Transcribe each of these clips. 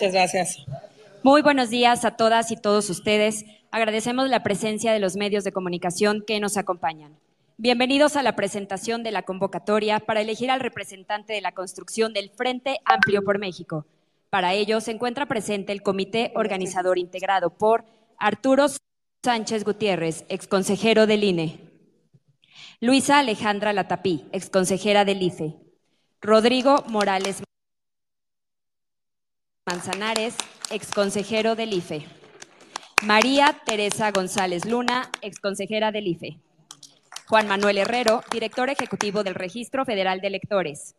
Muchas gracias. Muy buenos días a todas y todos ustedes. Agradecemos la presencia de los medios de comunicación que nos acompañan. Bienvenidos a la presentación de la convocatoria para elegir al representante de la construcción del Frente Amplio por México. Para ello se encuentra presente el comité organizador integrado por Arturo Sánchez Gutiérrez, exconsejero del INE, Luisa Alejandra Latapí, exconsejera del IFE, Rodrigo Morales Manzanares, exconsejero del IFE. María Teresa González Luna, exconsejera del IFE. Juan Manuel Herrero, director ejecutivo del Registro Federal de Electores.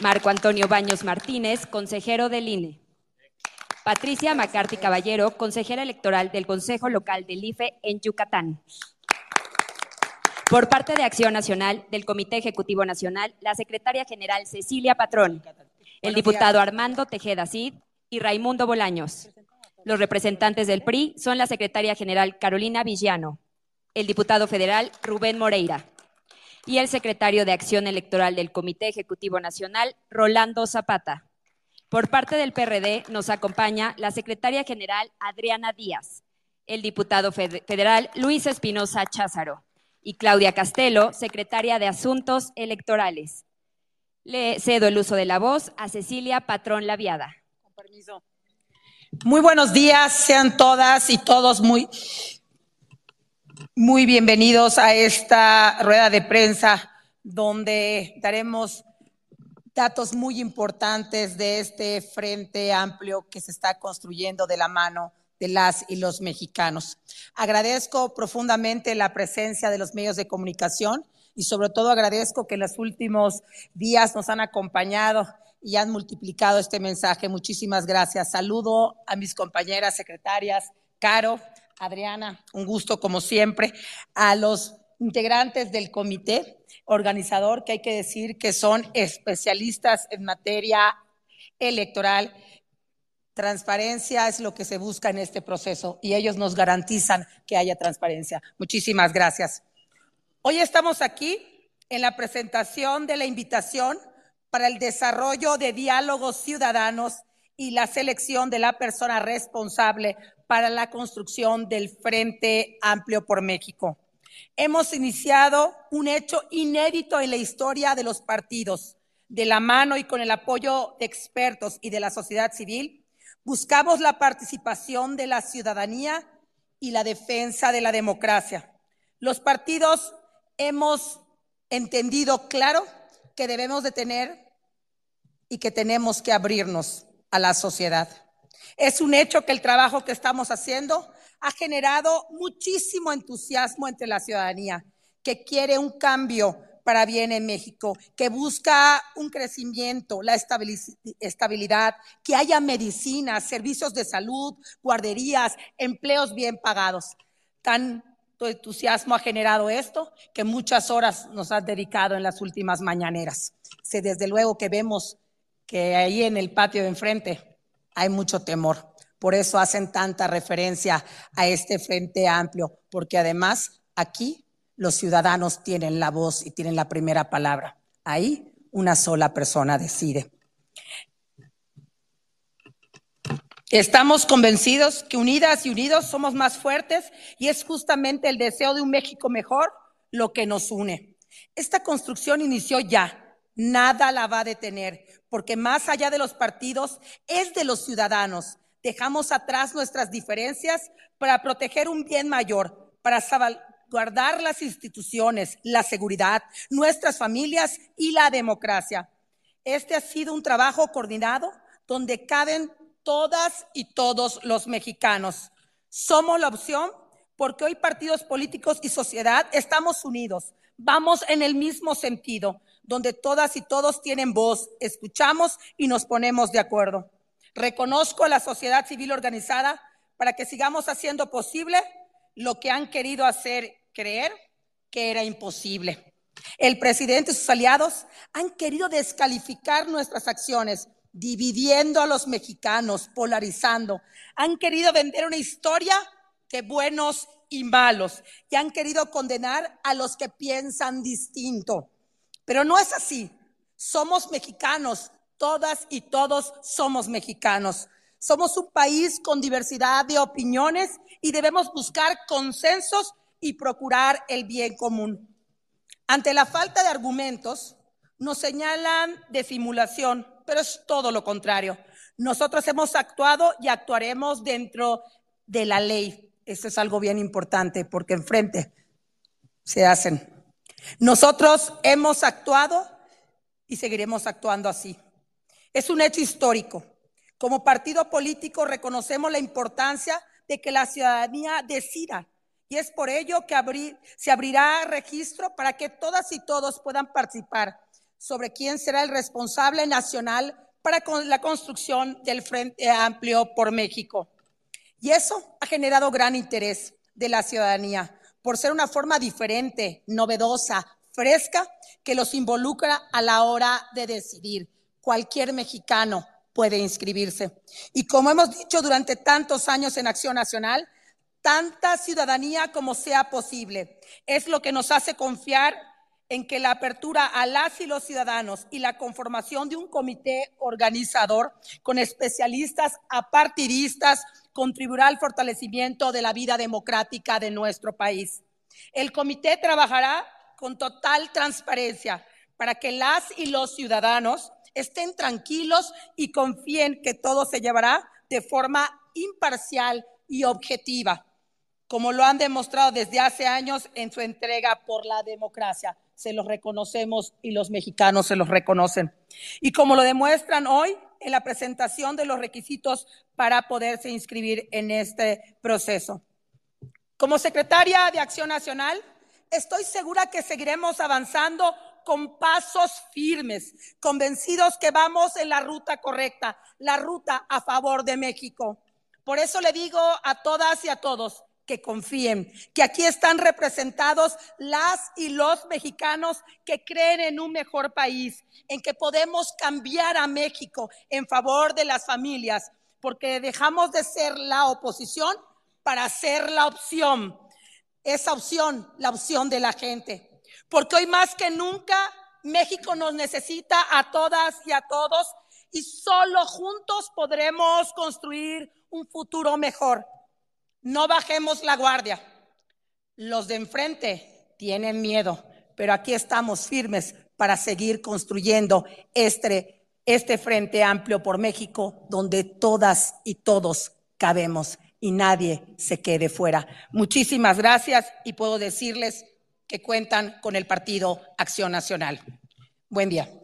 Marco Antonio Baños Martínez, consejero del INE. Patricia McCarthy Caballero, consejera electoral del Consejo Local del IFE en Yucatán. Por parte de Acción Nacional del Comité Ejecutivo Nacional, la secretaria general Cecilia Patrón el diputado Armando Tejeda Cid y Raimundo Bolaños. Los representantes del PRI son la secretaria general Carolina Villano, el diputado federal Rubén Moreira y el secretario de Acción Electoral del Comité Ejecutivo Nacional, Rolando Zapata. Por parte del PRD nos acompaña la secretaria general Adriana Díaz, el diputado federal Luis Espinosa Cházaro y Claudia Castelo, secretaria de Asuntos Electorales. Le cedo el uso de la voz a Cecilia Patrón Laviada. Con permiso. Muy buenos días, sean todas y todos muy, muy bienvenidos a esta rueda de prensa donde daremos datos muy importantes de este frente amplio que se está construyendo de la mano de las y los mexicanos. Agradezco profundamente la presencia de los medios de comunicación y sobre todo agradezco que en los últimos días nos han acompañado y han multiplicado este mensaje. Muchísimas gracias. Saludo a mis compañeras secretarias, Caro, Adriana, un gusto como siempre, a los integrantes del comité organizador, que hay que decir que son especialistas en materia electoral. Transparencia es lo que se busca en este proceso y ellos nos garantizan que haya transparencia. Muchísimas gracias. Hoy estamos aquí en la presentación de la invitación para el desarrollo de diálogos ciudadanos y la selección de la persona responsable para la construcción del Frente Amplio por México. Hemos iniciado un hecho inédito en la historia de los partidos, de la mano y con el apoyo de expertos y de la sociedad civil, Buscamos la participación de la ciudadanía y la defensa de la democracia. Los partidos hemos entendido claro que debemos de tener y que tenemos que abrirnos a la sociedad. Es un hecho que el trabajo que estamos haciendo ha generado muchísimo entusiasmo entre la ciudadanía, que quiere un cambio para bien en México, que busca un crecimiento, la estabilidad, que haya medicina, servicios de salud, guarderías, empleos bien pagados. Tanto entusiasmo ha generado esto que muchas horas nos has dedicado en las últimas mañaneras. Sí, desde luego que vemos que ahí en el patio de enfrente hay mucho temor. Por eso hacen tanta referencia a este frente amplio, porque además aquí los ciudadanos tienen la voz y tienen la primera palabra. Ahí una sola persona decide. Estamos convencidos que unidas y unidos somos más fuertes y es justamente el deseo de un México mejor lo que nos une. Esta construcción inició ya, nada la va a detener, porque más allá de los partidos es de los ciudadanos. Dejamos atrás nuestras diferencias para proteger un bien mayor, para guardar las instituciones, la seguridad, nuestras familias y la democracia. Este ha sido un trabajo coordinado donde caben todas y todos los mexicanos. Somos la opción porque hoy partidos políticos y sociedad estamos unidos, vamos en el mismo sentido, donde todas y todos tienen voz, escuchamos y nos ponemos de acuerdo. Reconozco a la sociedad civil organizada para que sigamos haciendo posible lo que han querido hacer creer que era imposible. El presidente y sus aliados han querido descalificar nuestras acciones, dividiendo a los mexicanos, polarizando. Han querido vender una historia de buenos y malos y han querido condenar a los que piensan distinto. Pero no es así. Somos mexicanos, todas y todos somos mexicanos. Somos un país con diversidad de opiniones y debemos buscar consensos y procurar el bien común. Ante la falta de argumentos, nos señalan de simulación, pero es todo lo contrario. Nosotros hemos actuado y actuaremos dentro de la ley. Eso es algo bien importante porque enfrente se hacen. Nosotros hemos actuado y seguiremos actuando así. Es un hecho histórico. Como partido político reconocemos la importancia de que la ciudadanía decida y es por ello que se abrirá registro para que todas y todos puedan participar sobre quién será el responsable nacional para la construcción del Frente Amplio por México. Y eso ha generado gran interés de la ciudadanía por ser una forma diferente, novedosa, fresca, que los involucra a la hora de decidir. Cualquier mexicano puede inscribirse. Y como hemos dicho durante tantos años en Acción Nacional, tanta ciudadanía como sea posible. Es lo que nos hace confiar en que la apertura a las y los ciudadanos y la conformación de un comité organizador con especialistas apartidistas contribuirá al fortalecimiento de la vida democrática de nuestro país. El comité trabajará con total transparencia para que las y los ciudadanos estén tranquilos y confíen que todo se llevará de forma imparcial y objetiva como lo han demostrado desde hace años en su entrega por la democracia. Se los reconocemos y los mexicanos se los reconocen. Y como lo demuestran hoy en la presentación de los requisitos para poderse inscribir en este proceso. Como secretaria de Acción Nacional, estoy segura que seguiremos avanzando con pasos firmes, convencidos que vamos en la ruta correcta, la ruta a favor de México. Por eso le digo a todas y a todos, que confíen, que aquí están representados las y los mexicanos que creen en un mejor país, en que podemos cambiar a México en favor de las familias, porque dejamos de ser la oposición para ser la opción, esa opción, la opción de la gente. Porque hoy más que nunca México nos necesita a todas y a todos y solo juntos podremos construir un futuro mejor. No bajemos la guardia. Los de enfrente tienen miedo, pero aquí estamos firmes para seguir construyendo este este Frente Amplio por México, donde todas y todos cabemos y nadie se quede fuera. Muchísimas gracias y puedo decirles que cuentan con el Partido Acción Nacional. Buen día.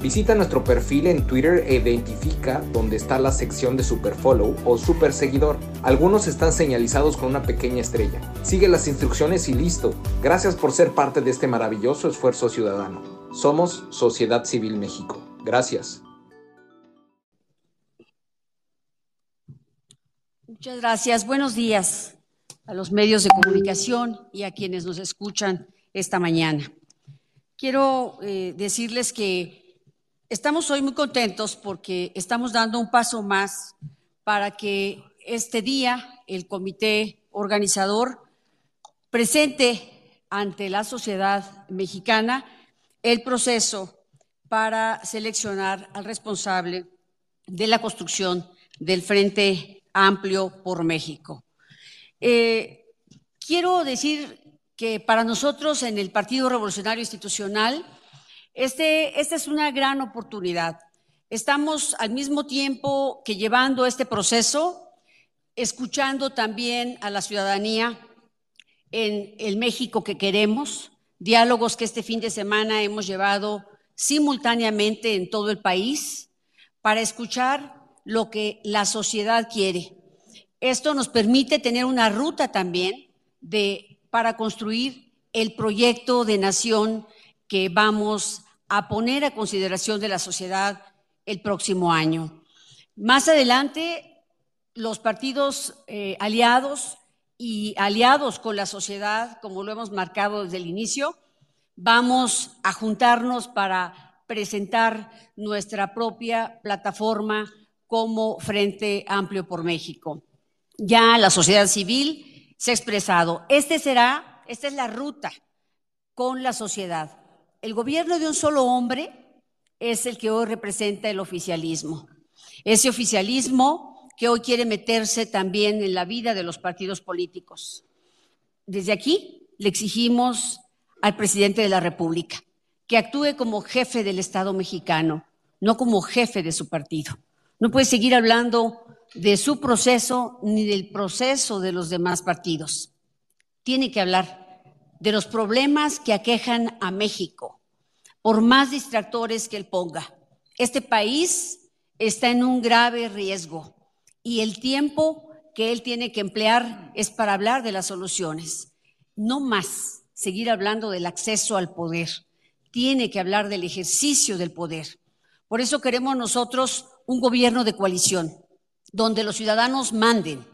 Visita nuestro perfil en Twitter e identifica dónde está la sección de Super Follow o Super Seguidor. Algunos están señalizados con una pequeña estrella. Sigue las instrucciones y listo. Gracias por ser parte de este maravilloso esfuerzo ciudadano. Somos Sociedad Civil México. Gracias. Muchas gracias. Buenos días a los medios de comunicación y a quienes nos escuchan esta mañana. Quiero eh, decirles que Estamos hoy muy contentos porque estamos dando un paso más para que este día el comité organizador presente ante la sociedad mexicana el proceso para seleccionar al responsable de la construcción del Frente Amplio por México. Eh, quiero decir que para nosotros en el Partido Revolucionario Institucional, este, esta es una gran oportunidad. Estamos al mismo tiempo que llevando este proceso, escuchando también a la ciudadanía en el México que queremos, diálogos que este fin de semana hemos llevado simultáneamente en todo el país para escuchar lo que la sociedad quiere. Esto nos permite tener una ruta también de, para construir el proyecto de nación que vamos a poner a consideración de la sociedad el próximo año. Más adelante, los partidos eh, aliados y aliados con la sociedad, como lo hemos marcado desde el inicio, vamos a juntarnos para presentar nuestra propia plataforma como Frente Amplio por México. Ya la sociedad civil se ha expresado. Este será, esta es la ruta con la sociedad el gobierno de un solo hombre es el que hoy representa el oficialismo. Ese oficialismo que hoy quiere meterse también en la vida de los partidos políticos. Desde aquí le exigimos al presidente de la República que actúe como jefe del Estado mexicano, no como jefe de su partido. No puede seguir hablando de su proceso ni del proceso de los demás partidos. Tiene que hablar de los problemas que aquejan a México, por más distractores que él ponga. Este país está en un grave riesgo y el tiempo que él tiene que emplear es para hablar de las soluciones, no más seguir hablando del acceso al poder. Tiene que hablar del ejercicio del poder. Por eso queremos nosotros un gobierno de coalición, donde los ciudadanos manden,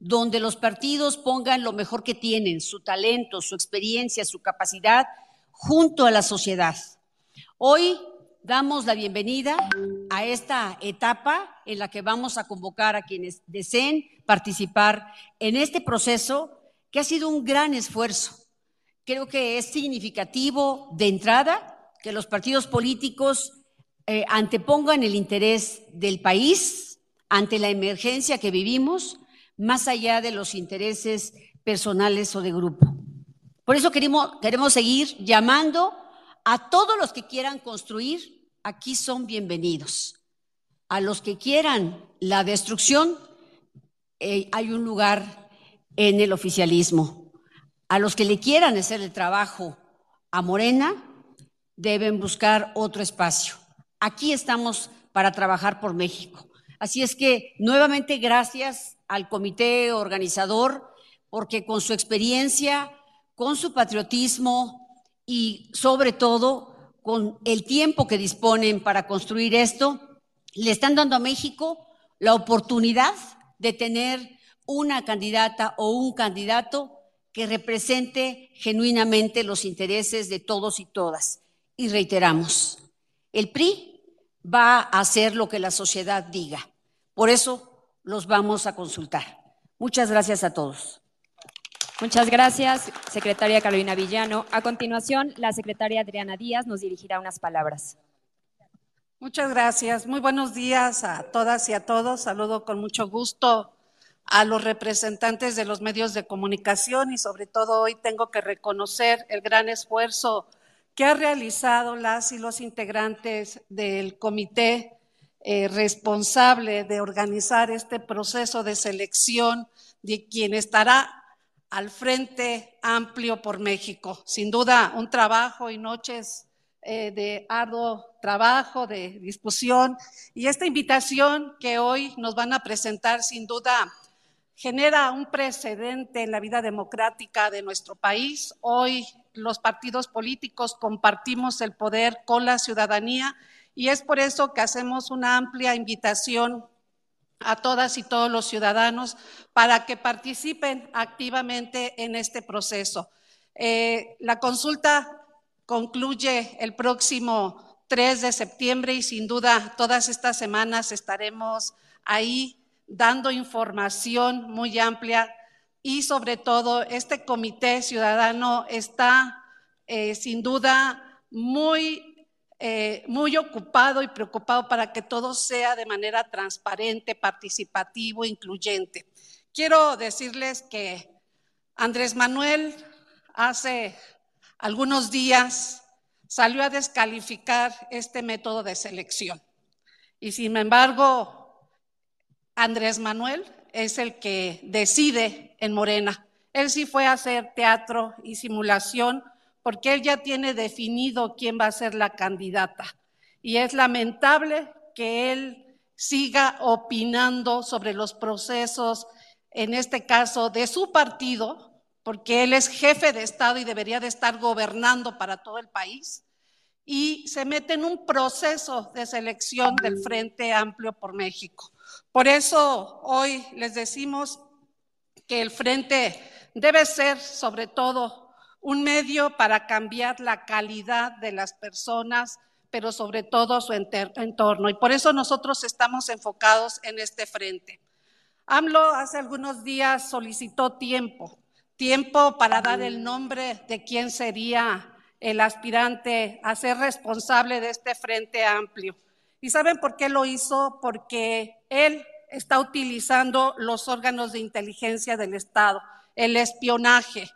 donde los partidos pongan lo mejor que tienen, su talento, su experiencia, su capacidad, junto a la sociedad. Hoy damos la bienvenida a esta etapa en la que vamos a convocar a quienes deseen participar en este proceso que ha sido un gran esfuerzo. Creo que es significativo de entrada que los partidos políticos eh, antepongan el interés del país ante la emergencia que vivimos más allá de los intereses personales o de grupo. Por eso queremos, queremos seguir llamando a todos los que quieran construir, aquí son bienvenidos. A los que quieran la destrucción, eh, hay un lugar en el oficialismo. A los que le quieran hacer el trabajo a Morena, deben buscar otro espacio. Aquí estamos para trabajar por México. Así es que nuevamente gracias al comité organizador, porque con su experiencia, con su patriotismo y sobre todo con el tiempo que disponen para construir esto, le están dando a México la oportunidad de tener una candidata o un candidato que represente genuinamente los intereses de todos y todas. Y reiteramos, el PRI va a hacer lo que la sociedad diga. Por eso los vamos a consultar. Muchas gracias a todos. Muchas gracias, secretaria Carolina Villano. A continuación, la secretaria Adriana Díaz nos dirigirá unas palabras. Muchas gracias. Muy buenos días a todas y a todos. Saludo con mucho gusto a los representantes de los medios de comunicación y sobre todo hoy tengo que reconocer el gran esfuerzo que ha realizado las y los integrantes del comité eh, responsable de organizar este proceso de selección de quien estará al Frente Amplio por México. Sin duda, un trabajo y noches eh, de arduo trabajo, de discusión. Y esta invitación que hoy nos van a presentar, sin duda, genera un precedente en la vida democrática de nuestro país. Hoy los partidos políticos compartimos el poder con la ciudadanía y es por eso que hacemos una amplia invitación a todas y todos los ciudadanos para que participen activamente en este proceso. Eh, la consulta concluye el próximo 3 de septiembre y sin duda todas estas semanas estaremos ahí dando información muy amplia y sobre todo este comité ciudadano está eh, sin duda muy eh, muy ocupado y preocupado para que todo sea de manera transparente, participativo, incluyente. Quiero decirles que Andrés Manuel hace algunos días salió a descalificar este método de selección. Y sin embargo, Andrés Manuel es el que decide en Morena. Él sí fue a hacer teatro y simulación porque él ya tiene definido quién va a ser la candidata. Y es lamentable que él siga opinando sobre los procesos, en este caso, de su partido, porque él es jefe de Estado y debería de estar gobernando para todo el país, y se mete en un proceso de selección del Frente Amplio por México. Por eso hoy les decimos que el Frente debe ser, sobre todo, un medio para cambiar la calidad de las personas, pero sobre todo su entorno. Y por eso nosotros estamos enfocados en este frente. AMLO hace algunos días solicitó tiempo, tiempo para dar el nombre de quién sería el aspirante a ser responsable de este frente amplio. ¿Y saben por qué lo hizo? Porque él está utilizando los órganos de inteligencia del Estado, el espionaje,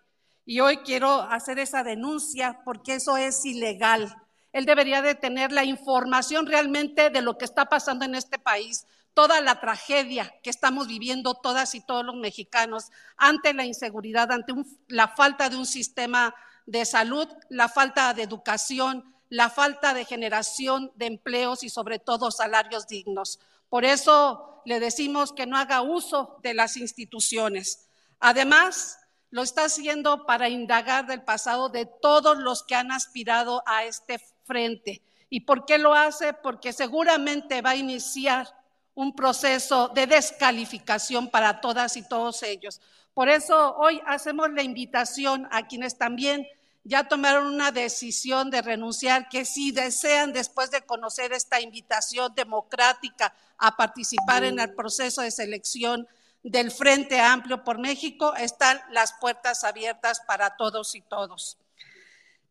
y hoy quiero hacer esa denuncia porque eso es ilegal. Él debería de tener la información realmente de lo que está pasando en este país, toda la tragedia que estamos viviendo todas y todos los mexicanos ante la inseguridad, ante la falta de un sistema de salud, la falta de educación, la falta de generación de empleos y sobre todo salarios dignos. Por eso le decimos que no haga uso de las instituciones. Además, lo está haciendo para indagar del pasado de todos los que han aspirado a este frente. ¿Y por qué lo hace? Porque seguramente va a iniciar un proceso de descalificación para todas y todos ellos. Por eso hoy hacemos la invitación a quienes también ya tomaron una decisión de renunciar, que si desean, después de conocer esta invitación democrática a participar en el proceso de selección, del Frente Amplio por México, están las puertas abiertas para todos y todos.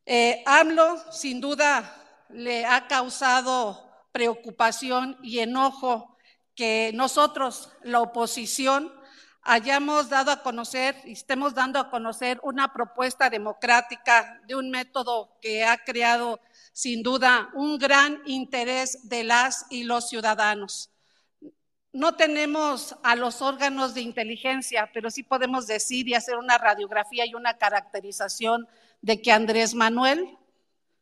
Eh, AMLO, sin duda, le ha causado preocupación y enojo que nosotros, la oposición, hayamos dado a conocer y estemos dando a conocer una propuesta democrática de un método que ha creado sin duda un gran interés de las y los ciudadanos. No tenemos a los órganos de inteligencia, pero sí podemos decir y hacer una radiografía y una caracterización de que Andrés Manuel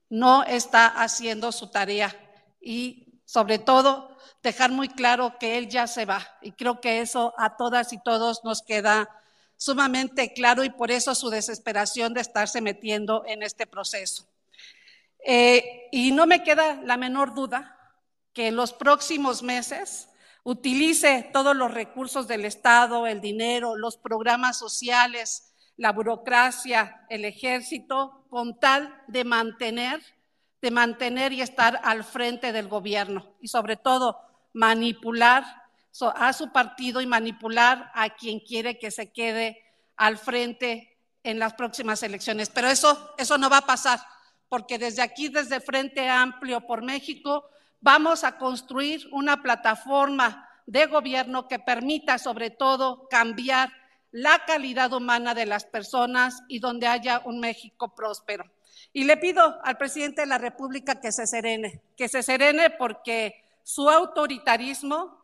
no está haciendo su tarea y sobre todo dejar muy claro que él ya se va. Y creo que eso a todas y todos nos queda sumamente claro y por eso su desesperación de estarse metiendo en este proceso. Eh, y no me queda la menor duda que en los próximos meses utilice todos los recursos del Estado, el dinero, los programas sociales, la burocracia, el ejército, con tal de mantener de mantener y estar al frente del gobierno y sobre todo manipular a su partido y manipular a quien quiere que se quede al frente en las próximas elecciones. Pero eso, eso no va a pasar, porque desde aquí, desde Frente Amplio por México, vamos a construir una plataforma de gobierno que permita sobre todo cambiar la calidad humana de las personas y donde haya un México próspero. Y le pido al presidente de la República que se serene, que se serene porque su autoritarismo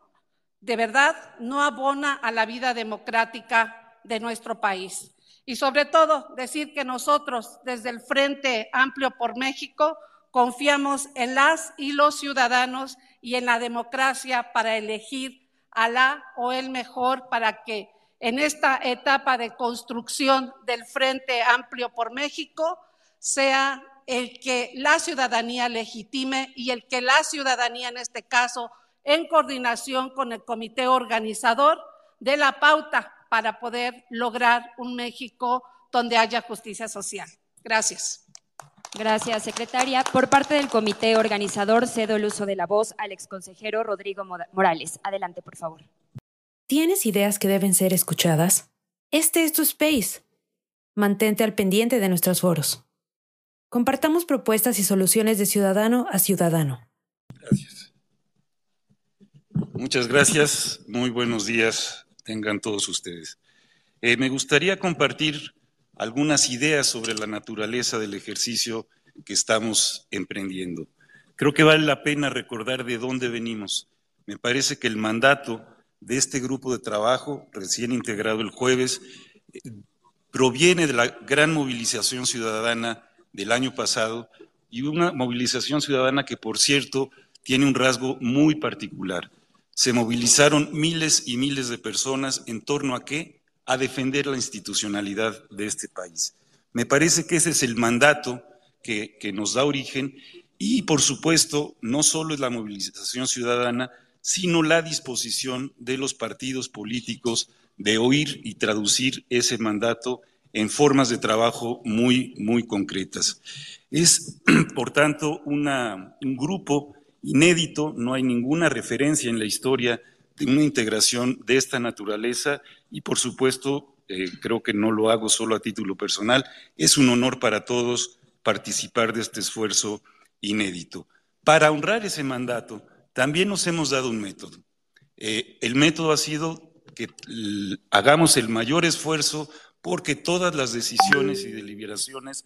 de verdad no abona a la vida democrática de nuestro país. Y sobre todo decir que nosotros desde el Frente Amplio por México confiamos en las y los ciudadanos y en la democracia para elegir a la o el mejor para que en esta etapa de construcción del Frente Amplio por México sea el que la ciudadanía legitime y el que la ciudadanía, en este caso, en coordinación con el comité organizador, de la pauta para poder lograr un México donde haya justicia social. Gracias. Gracias, secretaria. Por parte del comité organizador, cedo el uso de la voz al exconsejero Rodrigo Morales. Adelante, por favor. ¿Tienes ideas que deben ser escuchadas? Este es tu space. Mantente al pendiente de nuestros foros. Compartamos propuestas y soluciones de ciudadano a ciudadano. Gracias. Muchas gracias. Muy buenos días tengan todos ustedes. Eh, me gustaría compartir algunas ideas sobre la naturaleza del ejercicio que estamos emprendiendo. Creo que vale la pena recordar de dónde venimos. Me parece que el mandato de este grupo de trabajo, recién integrado el jueves, eh, proviene de la gran movilización ciudadana del año pasado y una movilización ciudadana que, por cierto, tiene un rasgo muy particular. Se movilizaron miles y miles de personas en torno a qué? A defender la institucionalidad de este país. Me parece que ese es el mandato que, nos da origen y, por supuesto, no solo es la movilización ciudadana, sino la disposición de los partidos políticos de oír y traducir ese mandato en formas de trabajo muy, muy concretas. Es, por tanto, un grupo inédito, no hay ninguna referencia en la historia de una integración de esta naturaleza y, por supuesto, eh, creo que no lo hago solo a título personal, es un honor para todos participar de este esfuerzo inédito. Para honrar ese mandato, también nos hemos dado un método. Eh, el método ha sido que hagamos el mayor esfuerzo porque todas las decisiones y deliberaciones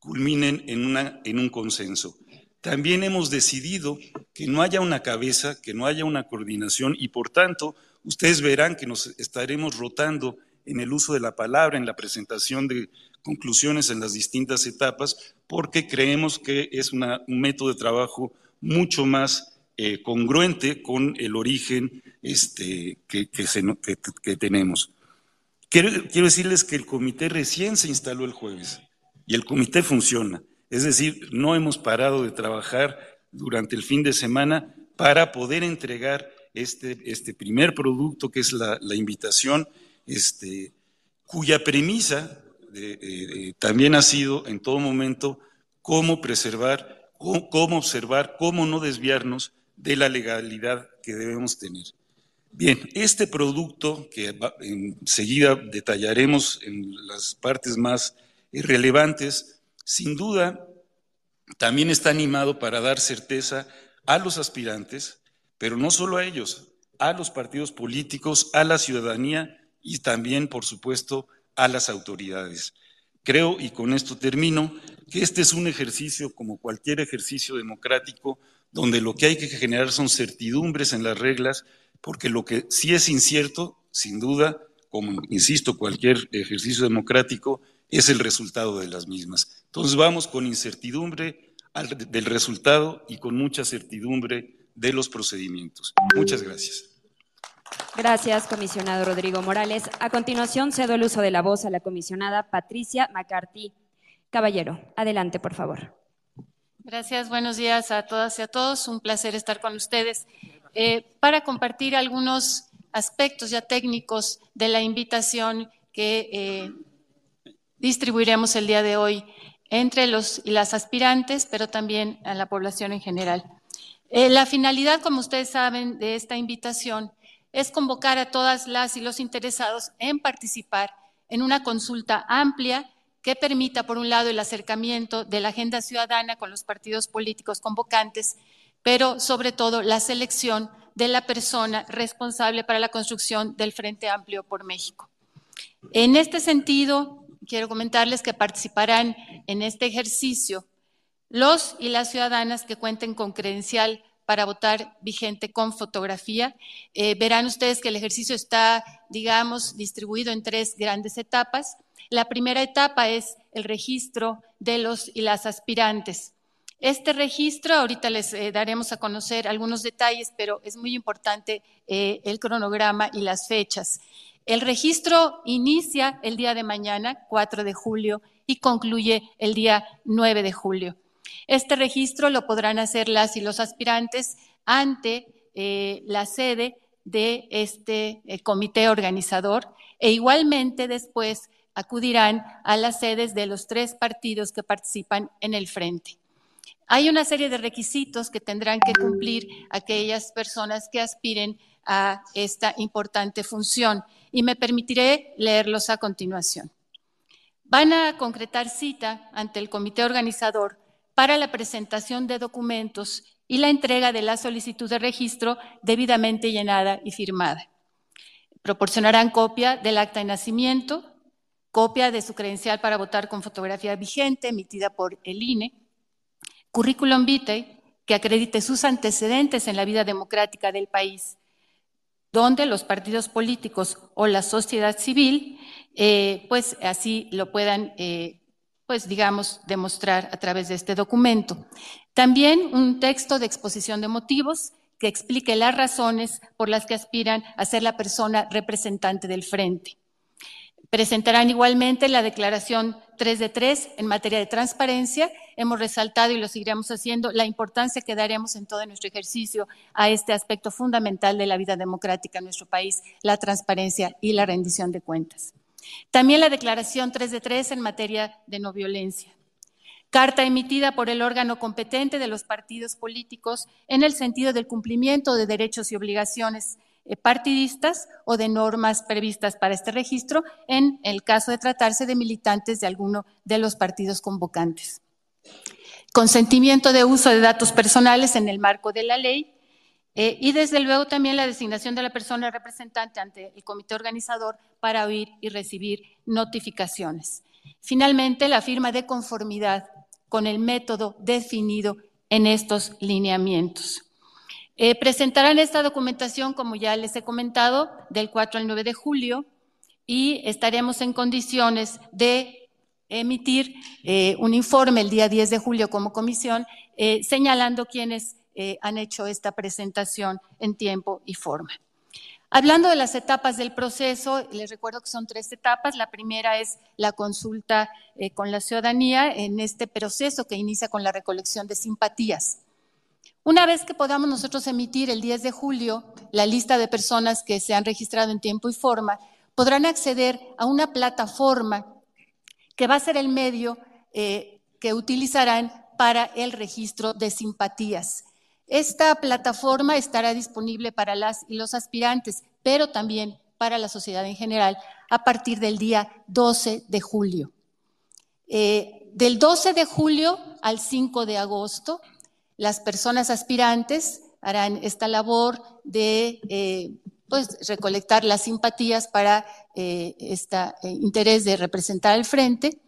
culminen en, una, un consenso. También hemos decidido que no haya una cabeza, que no haya una coordinación y por tanto ustedes verán que nos estaremos rotando en el uso de la palabra, en la presentación de conclusiones en las distintas etapas, porque creemos que es un método de trabajo mucho más eh, congruente con el origen este, que tenemos. Quiero, decirles que el comité recién se instaló el jueves y el comité funciona. Es decir, no hemos parado de trabajar durante el fin de semana para poder entregar este, este primer producto que es la, invitación, este, cuya premisa también ha sido en todo momento cómo preservar, cómo observar, cómo no desviarnos de la legalidad que debemos tener. Bien, este producto que enseguida detallaremos en las partes más relevantes, sin duda también está animado para dar certeza a los aspirantes, pero no solo a ellos, a los partidos políticos, a la ciudadanía y también, por supuesto, a las autoridades. Creo, y con esto termino, que este es un ejercicio como cualquier ejercicio democrático, donde lo que hay que generar son certidumbres en las reglas porque lo que sí es incierto, sin duda, como insisto, cualquier ejercicio democrático, es el resultado de las mismas. Entonces vamos con incertidumbre del resultado y con mucha certidumbre de los procedimientos. Muchas gracias. Gracias, comisionado Rodrigo Morales. A continuación, cedo el uso de la voz a la comisionada Patricia McCarthy. Caballero, adelante, por favor. Gracias, buenos días a todas y a todos. Un placer estar con ustedes. Eh, para compartir algunos aspectos ya técnicos de la invitación que eh, distribuiremos el día de hoy entre los y las aspirantes, pero también a la población en general. Eh, la finalidad, como ustedes saben, de esta invitación es convocar a todas las y los interesados en participar en una consulta amplia que permita, por un lado, el acercamiento de la agenda ciudadana con los partidos políticos convocantes, pero sobre todo la selección de la persona responsable para la construcción del Frente Amplio por México. En este sentido, quiero comentarles que participarán en este ejercicio los y las ciudadanas que cuenten con credencial para votar vigente con fotografía. Eh, verán ustedes que el ejercicio está, digamos, distribuido en tres grandes etapas. La primera etapa es el registro de los y las aspirantes. Este registro, ahorita les eh, daremos a conocer algunos detalles, pero es muy importante eh, el cronograma y las fechas. El registro inicia el día de mañana, 4 de julio, y concluye el día 9 de julio. Este registro lo podrán hacer las y los aspirantes ante eh, la sede de este comité organizador e igualmente después acudirán a las sedes de los tres partidos que participan en el frente. Hay una serie de requisitos que tendrán que cumplir aquellas personas que aspiren a esta importante función y me permitiré leerlos a continuación. Van a concretar cita ante el comité organizador para la presentación de documentos y la entrega de la solicitud de registro debidamente llenada y firmada. Proporcionarán copia del acta de nacimiento, copia de su credencial para votar con fotografía vigente emitida por el INE, currículum vitae que acredite sus antecedentes en la vida democrática del país, donde los partidos políticos o la sociedad civil, eh, pues así lo puedan, eh, pues digamos, demostrar a través de este documento. También un texto de exposición de motivos que explique las razones por las que aspiran a ser la persona representante del frente. Presentarán igualmente la declaración 3 de 3 en materia de transparencia. Hemos resaltado y lo seguiremos haciendo la importancia que daremos en todo nuestro ejercicio a este aspecto fundamental de la vida democrática en nuestro país, la transparencia y la rendición de cuentas. También la declaración 3 de 3 en materia de no violencia. Carta emitida por el órgano competente de los partidos políticos en el sentido del cumplimiento de derechos y obligaciones partidistas o de normas previstas para este registro en el caso de tratarse de militantes de alguno de los partidos convocantes. Consentimiento de uso de datos personales en el marco de la ley eh, y desde luego también la designación de la persona representante ante el comité organizador para oír y recibir notificaciones. Finalmente, la firma de conformidad con el método definido en estos lineamientos. Eh, presentarán esta documentación, como ya les he comentado, del 4 al 9 de julio y estaremos en condiciones de emitir eh, un informe el día 10 de julio como comisión, eh, señalando quienes han hecho esta presentación en tiempo y forma. Hablando de las etapas del proceso, les recuerdo que son tres etapas. La primera es la consulta con la ciudadanía en este proceso que inicia con la recolección de simpatías. Una vez que podamos nosotros emitir el 10 de julio la lista de personas que se han registrado en tiempo y forma, podrán acceder a una plataforma que va a ser el medio eh, que utilizarán para el registro de simpatías. Esta plataforma estará disponible para las y los aspirantes, pero también para la sociedad en general a partir del día 12 de julio. Eh, del 12 de julio al 5 de agosto las personas aspirantes harán esta labor de eh, pues, recolectar las simpatías para este interés de representar al frente,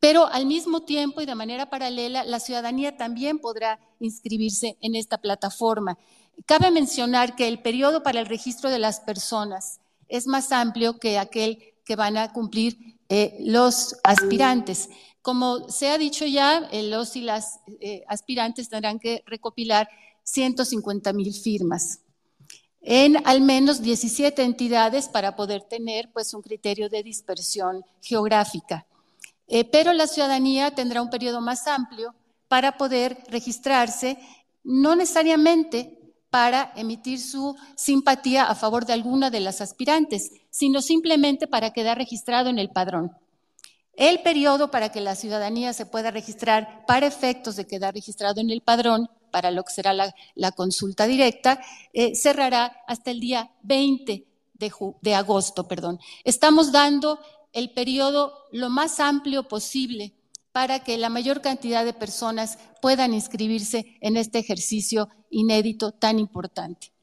pero al mismo tiempo y de manera paralela, la ciudadanía también podrá inscribirse en esta plataforma. Cabe mencionar que el periodo para el registro de las personas es más amplio que aquel que van a cumplir los aspirantes. Como se ha dicho ya, los y las eh, aspirantes tendrán que recopilar 150 mil firmas en al menos 17 entidades para poder tener pues, un criterio de dispersión geográfica. Eh, pero la ciudadanía tendrá un periodo más amplio para poder registrarse, no necesariamente para emitir su simpatía a favor de alguna de las aspirantes, sino simplemente para quedar registrado en el padrón. El periodo para que la ciudadanía se pueda registrar para efectos de quedar registrado en el padrón, para lo que será la, consulta directa, eh, cerrará hasta el día 20 de, de agosto. Perdón. Estamos dando el periodo lo más amplio posible para que la mayor cantidad de personas puedan inscribirse en este ejercicio inédito tan importante.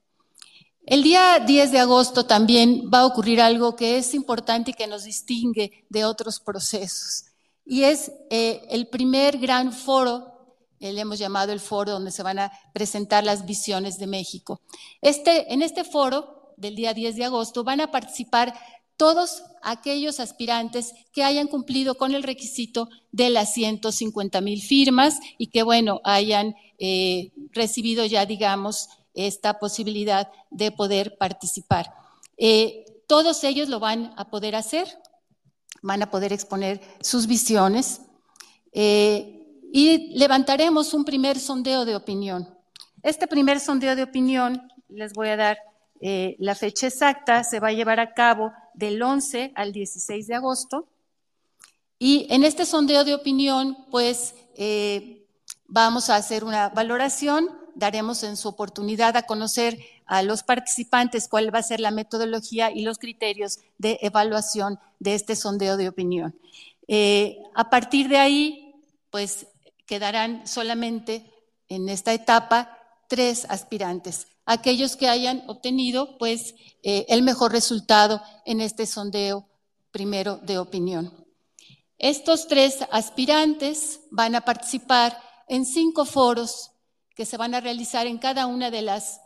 El día 10 de agosto también va a ocurrir algo que es importante y que nos distingue de otros procesos. Y es eh, el primer gran foro, le hemos llamado el foro donde se van a presentar las visiones de México. Este, en este foro del día 10 de agosto van a participar todos aquellos aspirantes que hayan cumplido con el requisito de las 150 mil firmas y que, bueno, hayan eh, recibido ya, digamos, esta posibilidad de poder participar. Eh, todos ellos lo van a poder hacer, van a poder exponer sus visiones eh, y levantaremos un primer sondeo de opinión. Este primer sondeo de opinión, les voy a dar eh, la fecha exacta, se va a llevar a cabo del 11 al 16 de agosto. Y en este sondeo de opinión, pues vamos a hacer una valoración daremos en su oportunidad a conocer a los participantes cuál va a ser la metodología y los criterios de evaluación de este sondeo de opinión. Eh, a partir de ahí, pues quedarán solamente en esta etapa tres aspirantes, aquellos que hayan obtenido pues eh, el mejor resultado en este sondeo primero de opinión. Estos tres aspirantes van a participar en cinco foros que se van a realizar en cada una de las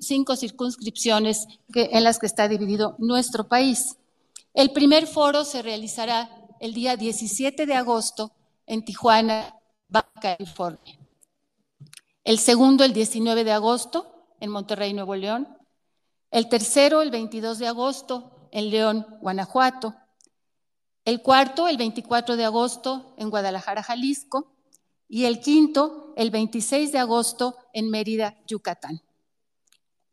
cinco circunscripciones en las que está dividido nuestro país. El primer foro se realizará el día 17 de agosto en Tijuana, Baja California. El segundo, el 19 de agosto, en Monterrey, Nuevo León. El tercero, el 22 de agosto, en León, Guanajuato. El cuarto, el 24 de agosto, en Guadalajara, Jalisco y el quinto el 26 de agosto en Mérida, Yucatán.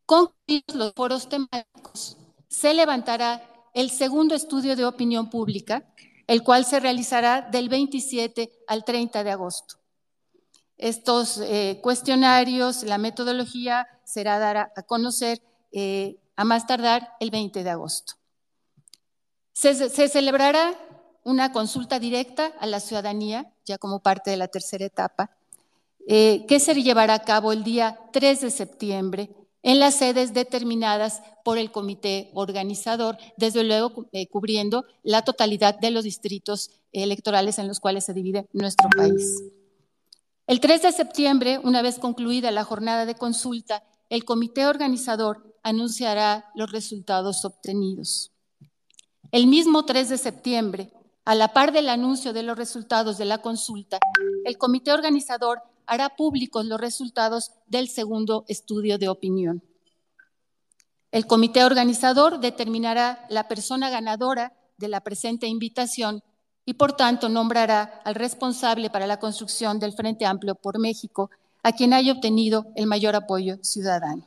Concluidos los foros temáticos, se levantará el segundo estudio de opinión pública, el cual se realizará del 27 al 30 de agosto. Estos eh, cuestionarios, la metodología será dar a, conocer eh, a más tardar el 20 de agosto. Se, celebrará una consulta directa a la ciudadanía, ya como parte de la tercera etapa, eh, que se llevará a cabo el día 3 de septiembre en las sedes determinadas por el comité organizador, desde luego cubriendo la totalidad de los distritos electorales en los cuales se divide nuestro país. El 3 de septiembre, una vez concluida la jornada de consulta, el comité organizador anunciará los resultados obtenidos. El mismo 3 de septiembre, a la par del anuncio de los resultados de la consulta, el comité organizador hará públicos los resultados del segundo estudio de opinión. El comité organizador determinará la persona ganadora de la presente invitación y por tanto nombrará al responsable para la construcción del Frente Amplio por México, a quien haya obtenido el mayor apoyo ciudadano.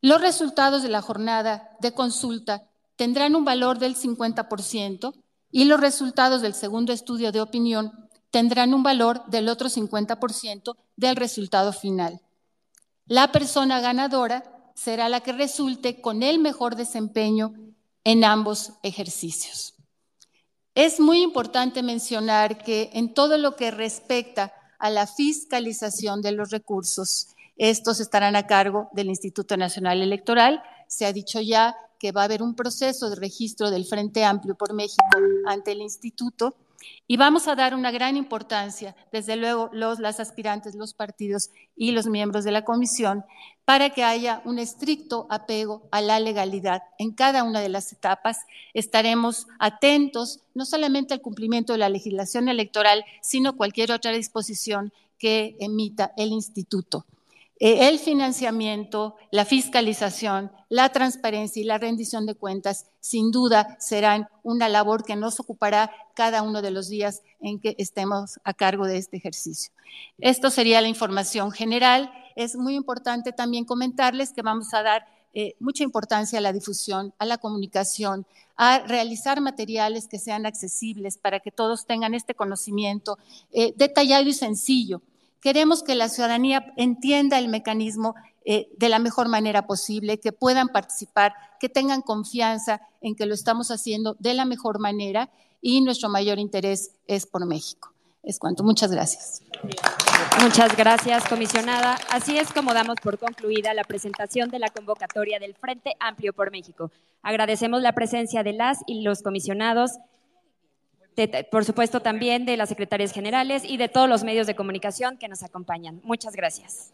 Los resultados de la jornada de consulta tendrán un valor del 50% y los resultados del segundo estudio de opinión tendrán un valor del otro 50% del resultado final. La persona ganadora será la que resulte con el mejor desempeño en ambos ejercicios. Es muy importante mencionar que en todo lo que respecta a la fiscalización de los recursos, estos estarán a cargo del Instituto Nacional Electoral. Se ha dicho ya que va a haber un proceso de registro del Frente Amplio por México ante el instituto y vamos a dar una gran importancia, desde luego los, las aspirantes, los partidos y los miembros de la comisión, para que haya un estricto apego a la legalidad en cada una de las etapas. Estaremos atentos no solamente al cumplimiento de la legislación electoral, sino cualquier otra disposición que emita el instituto. Eh, el financiamiento, la fiscalización, la transparencia y la rendición de cuentas, sin duda, serán una labor que nos ocupará cada uno de los días en que estemos a cargo de este ejercicio. Esto sería la información general. Es muy importante también comentarles que vamos a dar eh, mucha importancia a la difusión, a la comunicación, a realizar materiales que sean accesibles para que todos tengan este conocimiento eh, detallado y sencillo. Queremos que la ciudadanía entienda el mecanismo eh, de la mejor manera posible, que puedan participar, que tengan confianza en que lo estamos haciendo de la mejor manera y nuestro mayor interés es por México. Es cuanto. Muchas gracias. Muchas gracias, comisionada. Así es como damos por concluida la presentación de la convocatoria del Frente Amplio por México. Agradecemos la presencia de las y los comisionados, por supuesto también de las secretarias generales y de todos los medios de comunicación que nos acompañan. Muchas gracias.